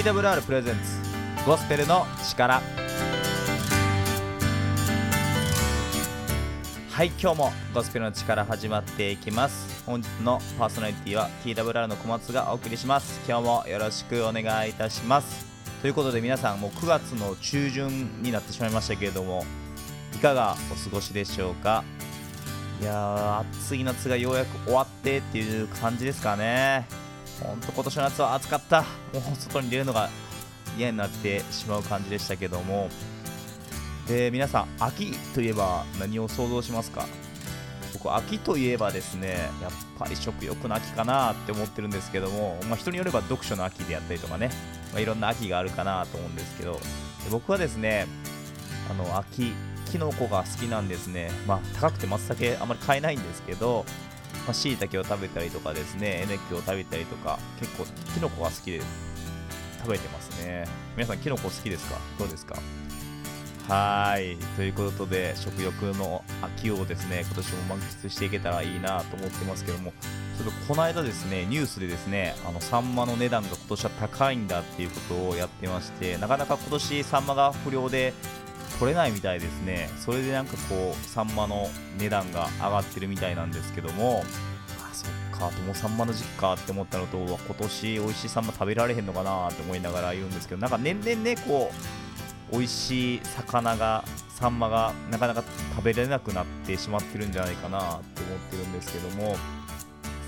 TWR プレゼンツゴスペルの力。はい今日もゴスペルの力始まっていきます。本日のパーソナリティは TWR の小松がお送りします。今日もよろしくお願いいたします。ということで皆さんもう9月の中旬になってしまいましたけれどもいかがお過ごしでしょうか？いやー暑い夏がようやく終わってっていう感じですかね。ほんと今年の夏は暑かった。もう外に出るのが嫌になってしまう感じでしたけども。で皆さん秋といえば何を想像しますか？僕秋といえばですねやっぱり食欲の秋かなって思ってるんですけども、まあ、人によれば読書の秋であったりとかね、まあ、いろんな秋があるかなと思うんですけどで僕はですねあの秋キノコが好きなんですね。まあ高くて松茸あんまり買えないんですけどまあ、椎茸を食べたりとかですね、えねきを食べたりとか、結構キノコが好きで食べてますね。皆さん、キノコ好きですか？どうですか？はい。ということで、食欲の秋をですね、今年も満喫していけたらいいなと思ってますけども、ちょっとこの間ですね、ニュースでですね、あの、サンマの値段が今年は高いんだっていうことをやってまして、なかなか今年サンマが不良で、取れないみたいですね。それでなんかこうサンマの値段が上がってるみたいなんですけども。あそっかともサンマの時期かって思ったのと今年美味しいサンマ食べられへんのかなって思いながら言うんですけどなんか年々ねこう美味しい魚がサンマがなかなか食べれなくなってしまってるんじゃないかなって思ってるんですけども。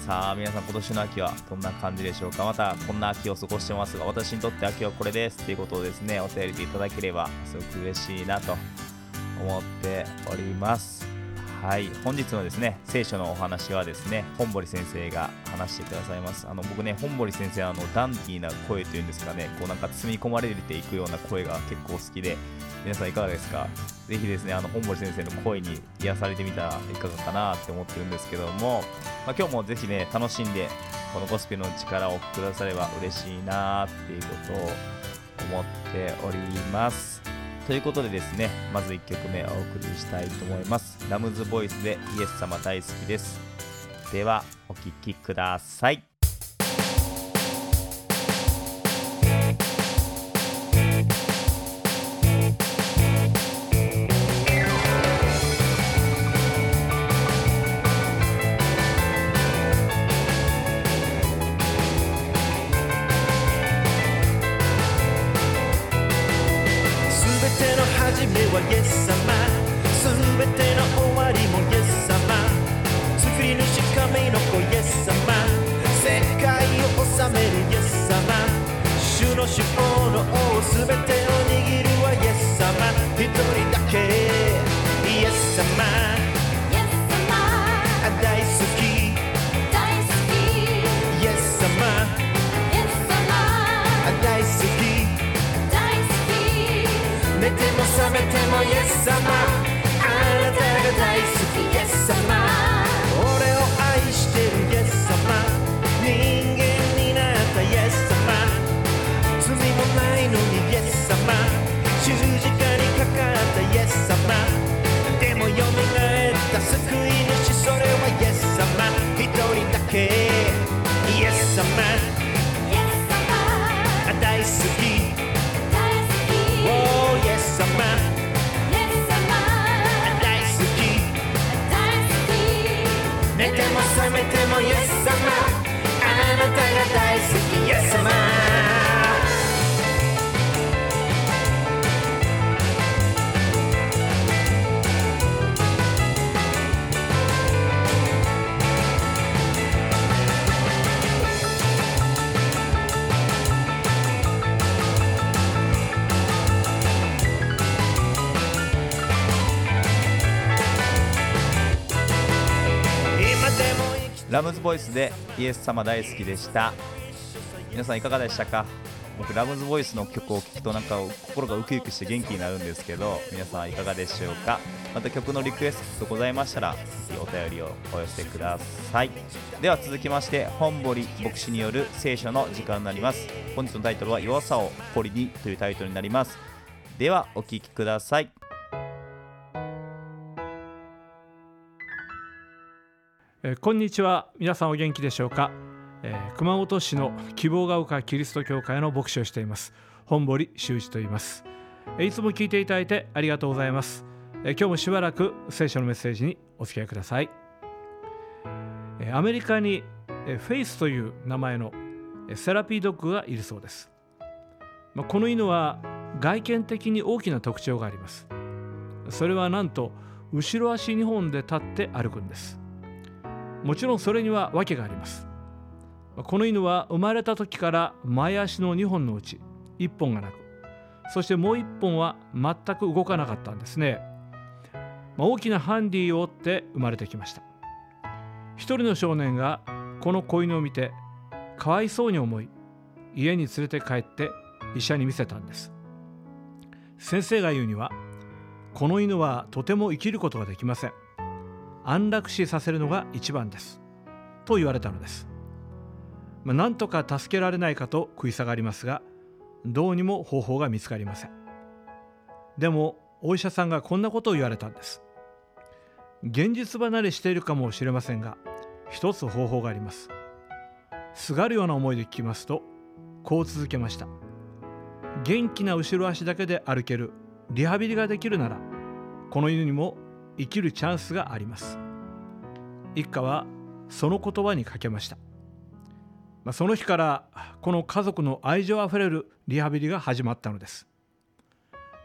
さあ皆さん今年の秋はどんな感じでしょうか？またこんな秋を過ごしてますが私にとって秋はこれですっていうことをですねお便りでいただければすごく嬉しいなと思っております。はい。本日のですね聖書のお話はですね本堀先生が話してくださいます。あの僕ね本堀先生あのダンディーな声というんですかねこうなんか包み込まれていくような声が結構好きで皆さんいかがですか？ぜひですね、あの本堀先生の声に癒されてみたらいかがかなって思ってるんですけども、まあ、今日もぜひね、楽しんで、このゴスペルの力をくだされば嬉しいなっていうことを思っております。ということでですね、まず1曲目お送りしたいと思います。ラムズボイスでイエス様大好きです。では、お聴きください。ラムズボイスでイエス様大好きでした。皆さんいかがでしたか？僕ラムズボイスの曲を聴くとなんか心がウキウキして元気になるんですけど皆さんいかがでしょうか？また曲のリクエストございましたらぜひお便りをお寄せください。では続きまして本堀牧師による聖書の時間になります。本日のタイトルは弱さを堀にというタイトルになります。ではお聴きください。えこんにちは。皆さんお元気でしょうか？えー、熊本市の希望が丘キリスト教会の牧師をしています。本堀修一と言います、えー、いつも聞いていただいてありがとうございます、えー、今日もしばらく聖書のメッセージにお付き合いください、えー、アメリカに、えー、フェイスという名前のセラピードッグがいるそうです、まあ、この犬は外見的に大きな特徴があります。それはなんと後ろ足2本で立って歩くんです。もちろんそれには訳があります。この犬は生まれた時から前足の2本のうち1本がなく。そしてもう1本は全く動かなかったんですね、まあ、大きなハンディを追って生まれてきました。一人の少年がこの子犬を見てかわいそうに思い家に連れて帰って医者に見せたんです。先生が言うにはこの犬はとても生きることができません。安楽死させるのが一番です。と言われたのです。まあ、なんとか助けられないかと食い下がりますがどうにも方法が見つかりません。でもお医者さんがこんなことを言われたんです。現実離れしているかもしれませんが一つ方法があります。すがるような思いで聞きますとこう続けました。元気な後ろ足だけで歩けるリハビリができるならこの犬にも生きるチャンスがあります。一家はその言葉にかけました。まあ、その日からこの家族の愛情あふれるリハビリが始まったのです。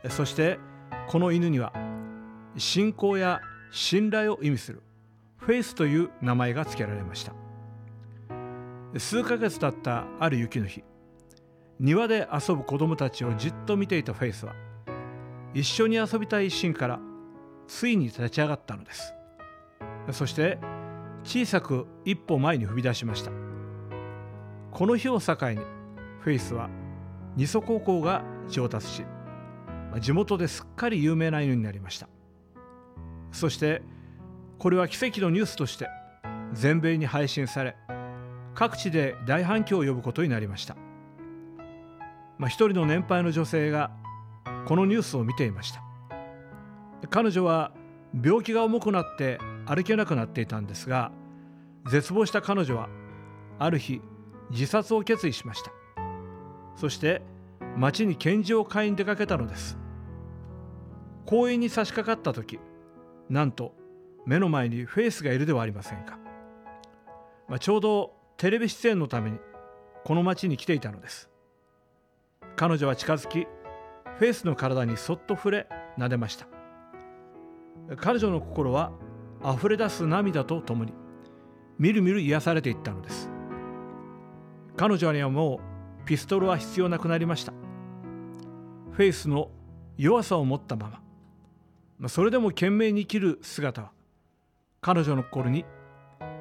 そしてこの犬には信仰や信頼を意味するフェイスという名前が付けられました。数ヶ月経ったある雪の日庭で遊ぶ子供たちをじっと見ていたフェイスは一緒に遊びたい一心からついに立ち上がったのです。そして小さく一歩前に踏み出しました。この日を境にフェイスは二祖高校が上達し地元ですっかり有名な犬になりました。そしてこれは奇跡のニュースとして全米に配信され各地で大反響を呼ぶことになりました、まあ、一人の年配の女性がこのニュースを見ていました。彼女は病気が重くなって歩けなくなっていたんですが絶望した彼女はある日自殺を決意しました。そして町に拳銃を買いに出かけたのです。公園に差し掛かった時なんと目の前にフェイスがいるではありませんか、まあ、ちょうどテレビ出演のためにこの町に来ていたのです。彼女は近づきフェイスの体にそっと触れ撫でました。彼女の心は溢れ出す涙とともにみるみる癒されていったのです。彼女にはもうピストルは必要なくなりました。フェイスの弱さを持ったまま。それでも懸命に生きる姿は彼女の心に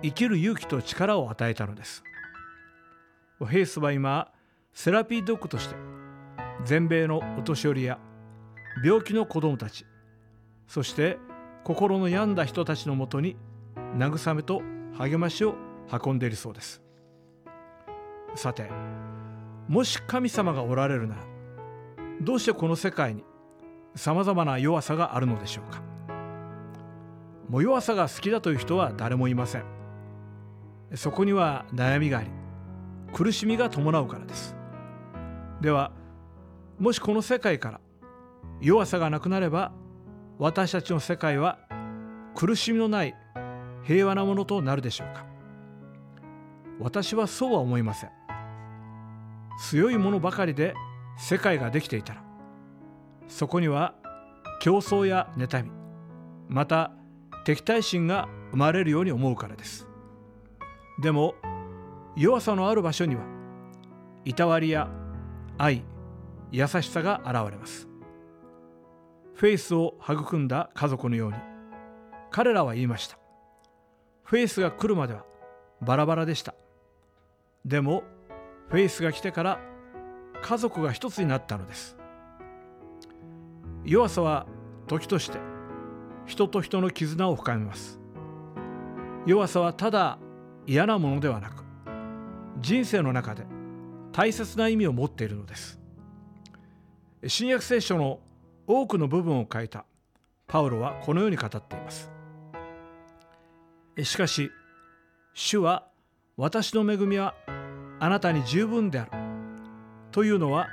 生きる勇気と力を与えたのです。フェイスは今セラピードッグとして全米のお年寄りや病気の子どもたちそして心の病んだ人たちのもとに慰めと励ましを運んでいるそうです。さてもし神様がおられるならどうしてこの世界にさまざまな弱さがあるのでしょうか。もう弱さが好きだという人は誰もいません。そこには悩みがあり苦しみが伴うからです。ではもしこの世界から弱さがなくなれば私たちの世界は苦しみのない平和なものとなるでしょうか？私はそうは思いません。強いものばかりで世界ができていたらそこには競争や妬みまた敵対心が生まれるように思うからです。でも弱さのある場所にはいたわりや愛優しさが現れます。フェイスを育んだ家族のように。彼らは言いました。フェイスが来るまではバラバラでした。でもフェイスが来てから家族が一つになったのです。弱さは時として人と人の絆を深めます。弱さはただ嫌なものではなく人生の中で大切な意味を持っているのです。新約聖書の多くの部分を書いた。パウロはこのように語っています。しかし主は私の恵みはあなたに十分である。というのは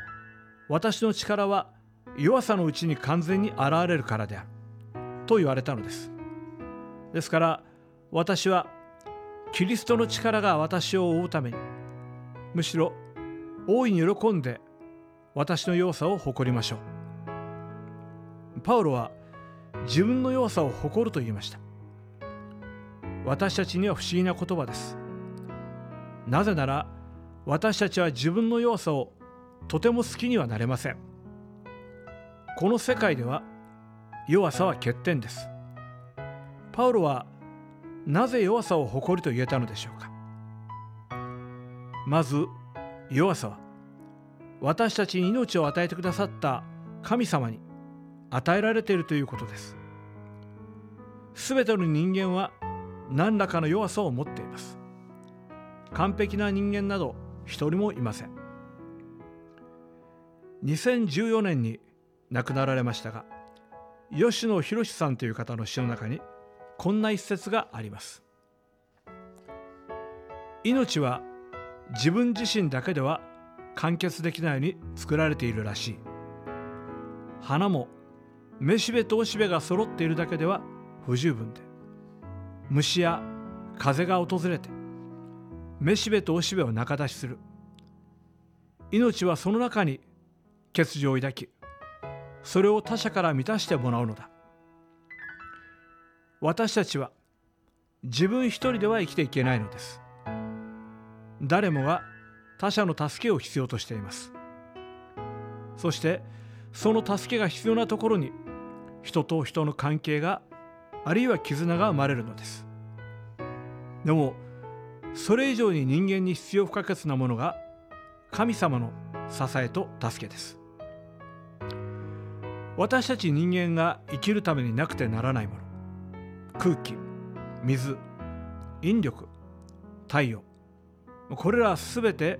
私の力は弱さのうちに完全に現れるからである。と言われたのです。ですから私はキリストの力が私を覆うためにむしろ大いに喜んで私の弱さを誇りましょう。パウロは自分の弱さを誇ると言いました。私たちには不思議な言葉です。なぜなら私たちは自分の弱さをとても好きにはなれません。この世界では弱さは欠点です。パウロはなぜ弱さを誇ると言えたのでしょうか。まず弱さは私たちに命を与えてくださった神様に与えられているということです。すべての人間は何らかの弱さを持っています。完璧な人間など一人もいません。2014年に亡くなられましたが吉野博さんという方の詩の中にこんな一節があります。命は自分自身だけでは完結できないように作られているらしい。花もめしべとおしべが揃っているだけでは不十分で。虫や風が訪れてめしべとおしべを仲出しする。命はその中に欠如を抱きそれを他者から満たしてもらうのだ。私たちは自分一人では生きていけないのです。誰もが他者の助けを必要としています。そしてその助けが必要なところに人と人の関係があるいは絆が生まれるのです。でもそれ以上に人間に必要不可欠なものが神様の支えと助けです。私たち人間が生きるためになくてならないもの空気水引力太陽これらすべて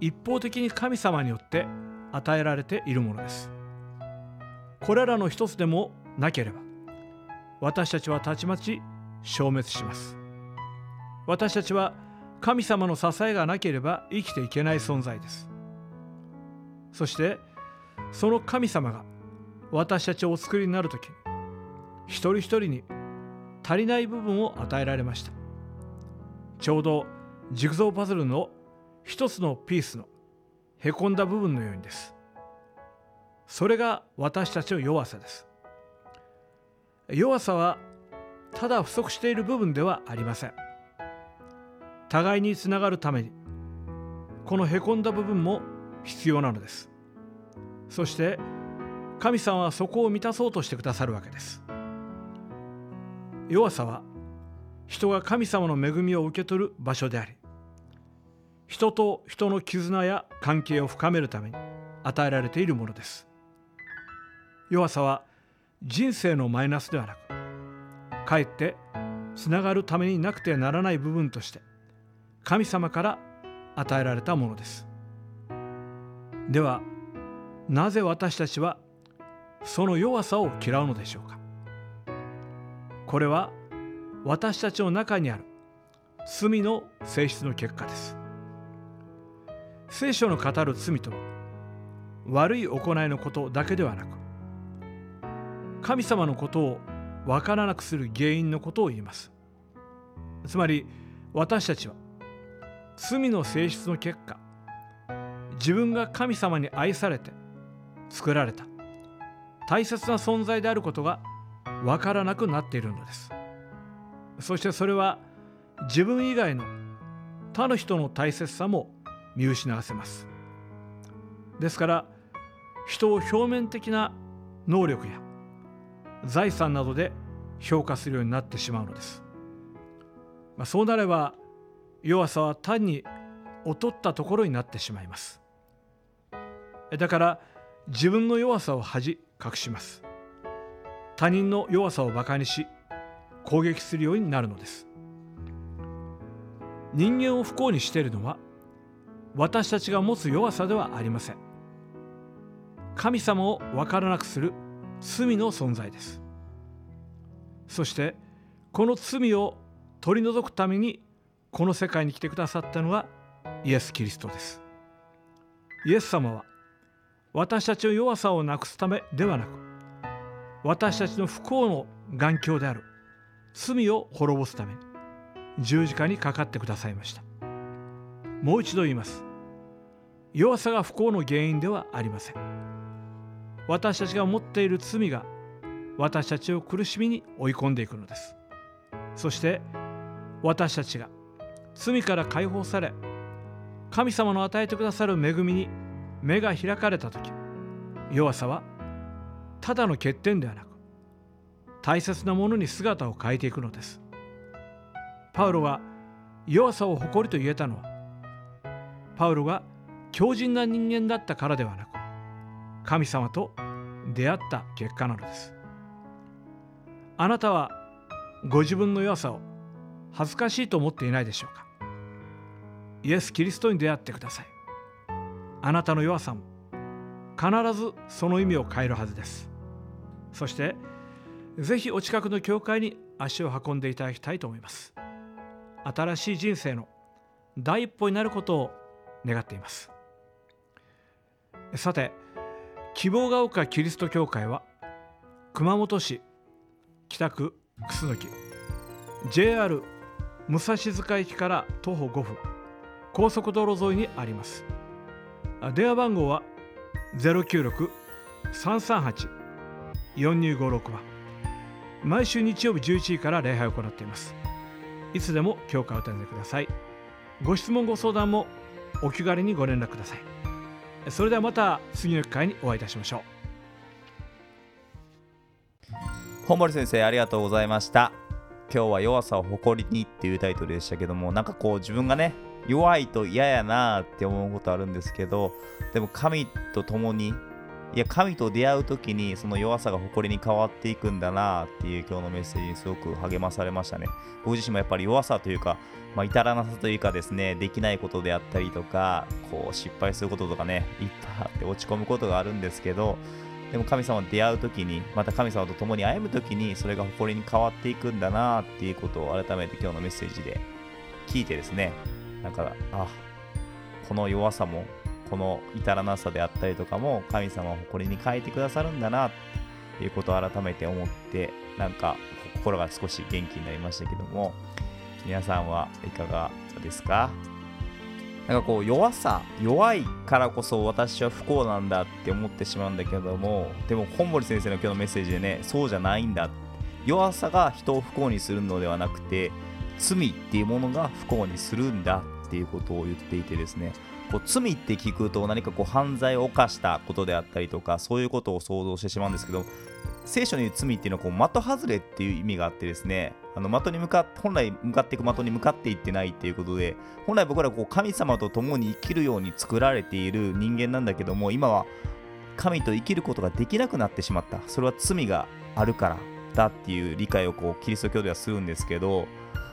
一方的に神様によって与えられているものです。これらの一つでもなければ私たちはたちまち消滅します。私たちは神様の支えがなければ生きていけない存在です。そしてその神様が私たちをお作りになる時一人一人に足りない部分を与えられました。ちょうどジグゾーパズルの一つのピースのへこんだ部分のようにです。それが私たちの弱さです。弱さはただ不足している部分ではありません。互いにつながるためにこのへこんだ部分も必要なのです。そして神様はそこを満たそうとしてくださるわけです。弱さは人が神様の恵みを受け取る場所であり人と人の絆や関係を深めるために与えられているものです。弱さは人生のマイナスではなくかえってつながるためになくてはならない部分として神様から与えられたものです。ではなぜ私たちはその弱さを嫌うのでしょうか？これは私たちの中にある罪の性質の結果です。聖書の語る罪とは悪い行いのことだけではなく神様のことを分からなくする原因のことを言います。つまり私たちは罪の性質の結果自分が神様に愛されて作られた大切な存在であることが分からなくなっているのです。そしてそれは自分以外の他の人の大切さも見失わせます。ですから人を表面的な能力や財産などで評価するようになってしまうのです、まあ、そうなれば弱さは単に劣ったところになってしまいます。だから自分の弱さを恥隠します。他人の弱さをバカにし攻撃するようになるのです。人間を不幸にしているのは私たちが持つ弱さではありません。神様を分からなくする罪の存在です。そしてこの罪を取り除くためにこの世界に来てくださったのはイエス・キリストです。イエス様は私たちの弱さをなくすためではなく私たちの不幸の眼鏡である罪を滅ぼすために十字架にかかってくださいました。もう一度言います。弱さが不幸の原因ではありません。私たちが持っている罪が私たちを苦しみに追い込んでいくのです。そして私たちが罪から解放され神様の与えてくださる恵みに目が開かれた時弱さはただの欠点ではなく大切なものに姿を変えていくのです。パウロが弱さを誇りと言えたのはパウロが強靭な人間だったからではなく神様と出会った結果なのです。あなたはご自分の弱さを恥ずかしいと思っていないでしょうか？イエス・キリストに出会ってください。あなたの弱さも必ずその意味を変えるはずです。そしてぜひお近くの教会に足を運んでいただきたいと思います。新しい人生の第一歩になることを願っています。さて希望が丘キリスト教会は熊本市北区楠木 JR 武蔵塚駅から徒歩5分高速道路沿いにあります。電話番号は096-338-4256番。毎週日曜日11時から礼拝を行っています。いつでも教会を訪ねてください。ご質問ご相談もお気軽にご連絡ください。それではまた次の機会にお会いいたしましょう。本森先生ありがとうございました。今日は弱さを誇りにっていうタイトルでしたけどもなんかこう自分がね弱いと嫌やなって思うことあるんですけどでも神と共にいや神と出会う時にその弱さが誇りに変わっていくんだなっていう今日のメッセージにすごく励まされましたね。僕自身もやっぱり弱さというか、まあ、至らなさというかですねできないことであったりとかこう失敗することとかねいっぱいあって落ち込むことがあるんですけどでも神様と出会う時にまた神様と共に歩む時にそれが誇りに変わっていくんだなっていうことを改めて今日のメッセージで聞いてですねだかあこの弱さもこの至らなさであったりとかも神様を誇りに変えてくださるんだなっていうことを改めて思ってなんか心が少し元気になりましたけども皆さんはいかがですか？なんかこう弱さ弱いからこそ私は不幸なんだって思ってしまうんだけどもでも本森先生の今日のメッセージでねそうじゃないんだ弱さが人を不幸にするのではなくて罪っていうものが不幸にするんだっていうことを言っていてですねこう罪って聞くと何かこう犯罪を犯したことであったりとかそういうことを想像してしまうんですけど聖書に言う罪っていうのはこう的外れっていう意味があってですねあの的に向かって本来向かっていく的に向かっていってないっていうことで本来僕らこう神様と共に生きるように作られている人間なんだけども今は神と生きることができなくなってしまった。それは罪があるからだっていう理解をこうキリスト教ではするんですけど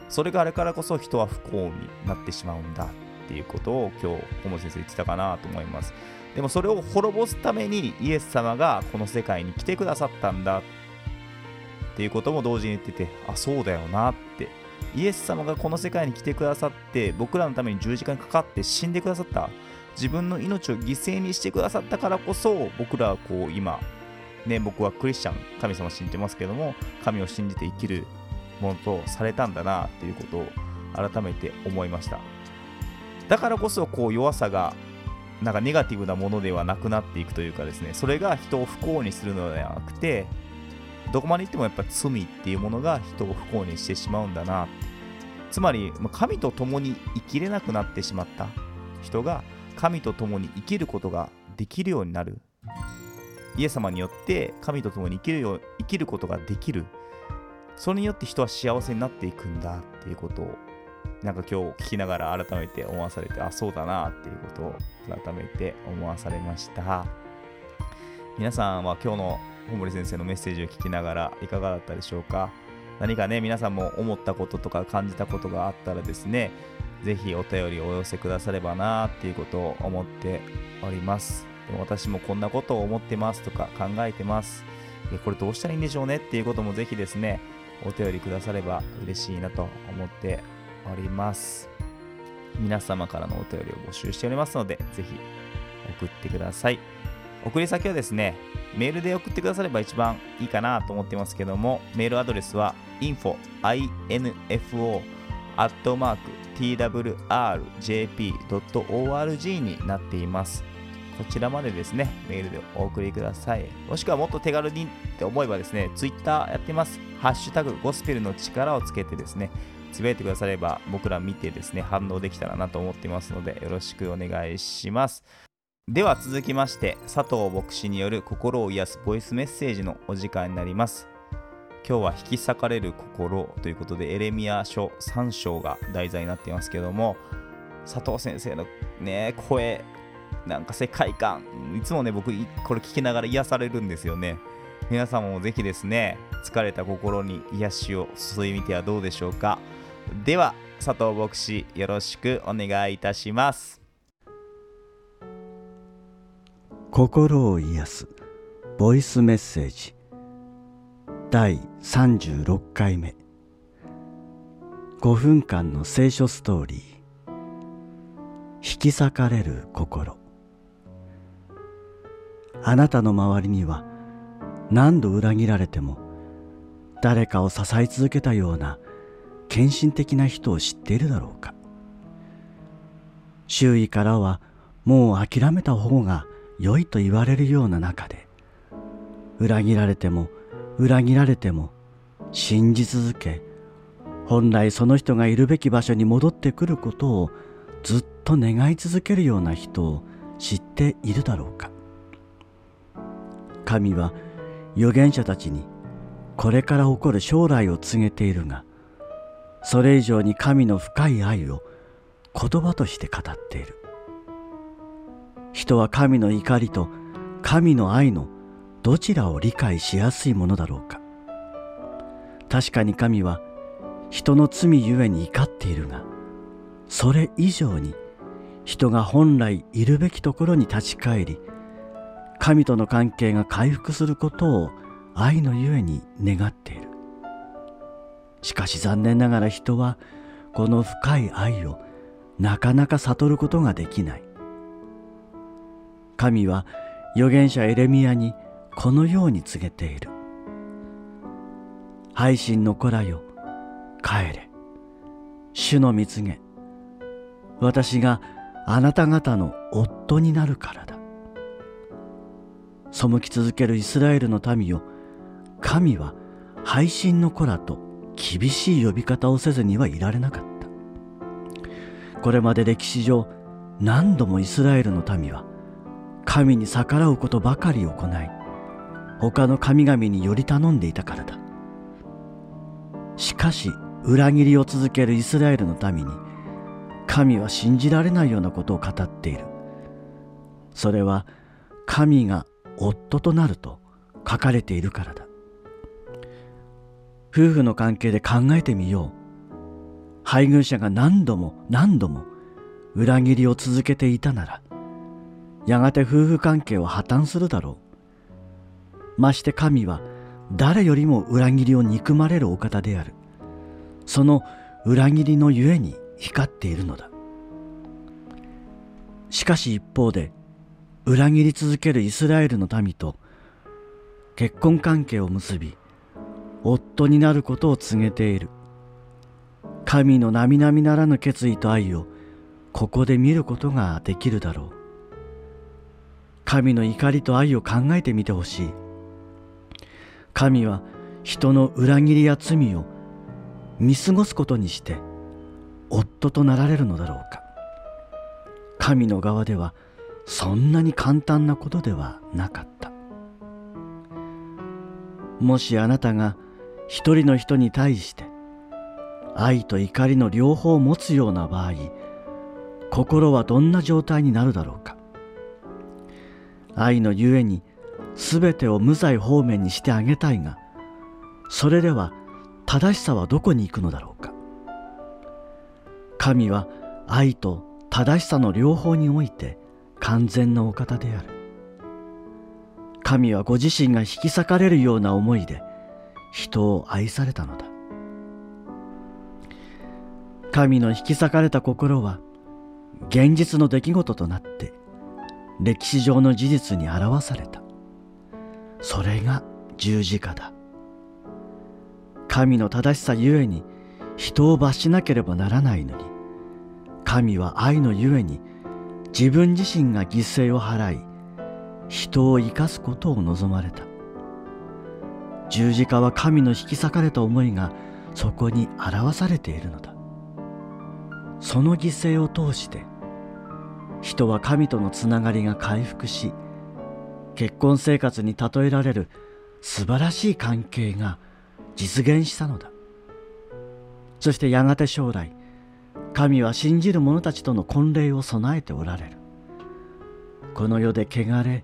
それがあれからこそ人は不幸になってしまうんだ。っていうことを今日小森先生言ってたかなと思いますでもそれを滅ぼすためにイエス様がこの世界に来てくださったんだっていうことも同時に言っててあそうだよなってイエス様がこの世界に来てくださって僕らのために十字架にかかって死んでくださった自分の命を犠牲にしてくださったからこそ僕らはこう今ね僕はクリスチャン神様信じてますけども神を信じて生きるものとされたんだなっていうことを改めて思いました。だからこそこう弱さがなんかネガティブなものではなくなっていくというかですねそれが人を不幸にするのではなくてどこまで行ってもやっぱ罪っていうものが人を不幸にしてしまうんだな。つまり神と共に生きれなくなってしまった人が神と共に生きることができるようになる。イエス様によって神と共に生きるよ生きることができる。それによって人は幸せになっていくんだっていうことをなんか今日聞きながら改めて思わされてあそうだなっていうことを改めて思わされました。皆さんは今日の本森先生のメッセージを聞きながらいかがだったでしょうか？何かね皆さんも思ったこととか感じたことがあったらですねぜひお便りお寄せくださればなっていうことを思っております。でも私もこんなことを思ってますとか考えてます。これどうしたらいいんでしょうねっていうこともぜひですねお便りくだされば嬉しいなと思っております皆様からのお便りを募集しておりますのでぜひ送ってください送り先はですねメールで送ってくだされば一番いいかなと思ってますけどもメールアドレスは info info アットマーク twrjp.org になっていますこちらまでですね、メールでお送りください。もしくはもっと手軽にって思えばですね、Twitter やってます。ハッシュタグゴスペルの力をつけてですね、つぶやいてくだされば僕ら見てですね、反応できたらなと思ってますので、よろしくお願いします。では続きまして、佐藤牧師による心を癒すボイスメッセージのお時間になります。今日は引き裂かれる心ということで、エレミア書3章が題材になっていますけども、佐藤先生のね、声、なんか世界観、いつもね、僕、これ聞きながら癒されるんですよね。皆様もぜひですね、疲れた心に癒しを注いでみてはどうでしょうか。では、佐藤牧師、よろしくお願いいたします。心を癒すボイスメッセージ。第36回目。5分間の聖書ストーリー。引き裂かれる心。あなたの周りには何度裏切られても誰かを支え続けたような献身的な人を知っているだろうか。周囲からはもう諦めた方が良いと言われるような中で裏切られても裏切られても信じ続け本来その人がいるべき場所に戻ってくることをずっと願い続けるような人を知っているだろうか。神は預言者たちにこれから起こる将来を告げているがそれ以上に神の深い愛を言葉として語っている。人は神の怒りと神の愛のどちらを理解しやすいものだろうか。確かに神は人の罪ゆえに怒っているがそれ以上に人が本来いるべきところに立ち返り神との関係が回復することを愛のゆえに願っている。しかし残念ながら人はこの深い愛をなかなか悟ることができない。神は預言者エレミアにこのように告げている。配信の子らよ帰れ。主の蜜げ。私があなた方の夫になるからだ。背き続けるイスラエルの民よ神は配信の子らと厳しい呼び方をせずにはいられなかった。これまで歴史上何度もイスラエルの民は神に逆らうことばかり行い他の神々により頼んでいたからだ。しかし裏切りを続けるイスラエルの民に神は信じられないようなことを語っている。それは神が夫となると書かれているからだ。夫婦の関係で考えてみよう。配偶者が何度も何度も裏切りを続けていたならやがて夫婦関係は破綻するだろう。まして神は誰よりも裏切りを憎まれるお方である。その裏切りのゆえに光っているのだ。しかし一方で裏切り続けるイスラエルの民と結婚関係を結び夫になることを告げている。神の並々ならぬ決意と愛をここで見ることができるだろう。神の怒りと愛を考えてみてほしい。神は人の裏切りや罪を見過ごすことにして夫となられるのだろうか。神の側ではそんなに簡単なことではなかった。もしあなたが一人の人に対して愛と怒りの両方を持つような場合心はどんな状態になるだろうか。愛のゆえに全てを無罪方面にしてあげたいがそれでは正しさはどこに行くのだろうか。神は愛と正しさの両方において完全なお方である。神はご自身が引き裂かれるような思いで人を愛されたのだ。神の引き裂かれた心は現実の出来事となって歴史上の事実に表された。それが十字架だ。神の正しさゆえに人を罰しなければならないのに神は愛のゆえに自分自身が犠牲を払い人を生かすことを望まれた。十字架は神の引き裂かれた思いがそこに表されているのだ。その犠牲を通して人は神とのつながりが回復し結婚生活に例えられる素晴らしい関係が実現したのだ。そしてやがて将来神は信じる者たちとの婚礼を備えておられる。この世で汚れ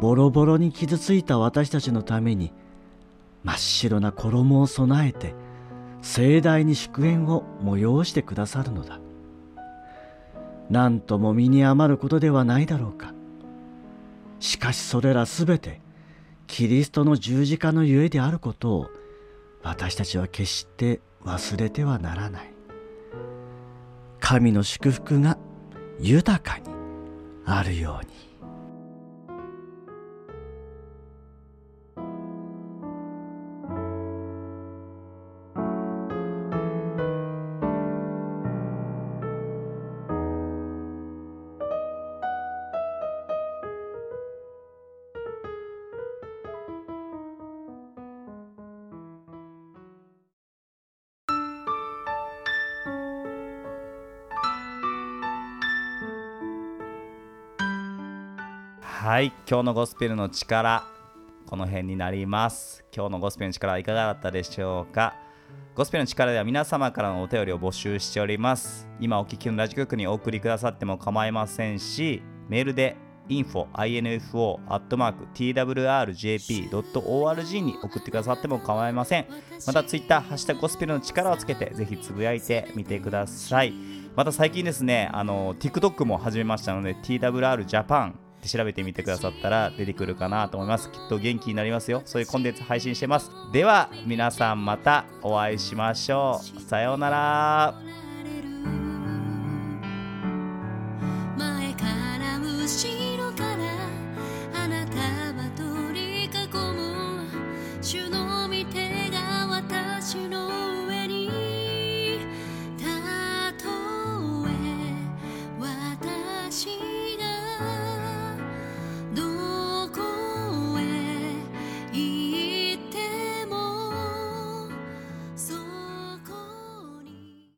ボロボロに傷ついた私たちのために真っ白な衣を備えて盛大に祝宴を催してくださるのだ。何とも身に余ることではないだろうか。しかしそれらすべてキリストの十字架のゆえであることを私たちは決して忘れてはならない。神の祝福が豊かにあるように。はい今日のゴスペルの力この辺になります今日のゴスペルの力はいかがだったでしょうか？ゴスペルの力では皆様からのお便りを募集しております今お聞きのラジオ局にお送りくださっても構いませんしメールで info, info, twrjp.org に送ってくださっても構いません。また、ツイッター、ハッシュタグゴスペルの力をつけて、ぜひつぶやいてみてください。また最近ですね、あの、TikTok も始めましたので、TWR Japan って調べてみてくださったら出てくるかなと思います。きっと元気になりますよ。そういうコンテンツ配信してます。では、皆さんまたお会いしましょう。さようなら。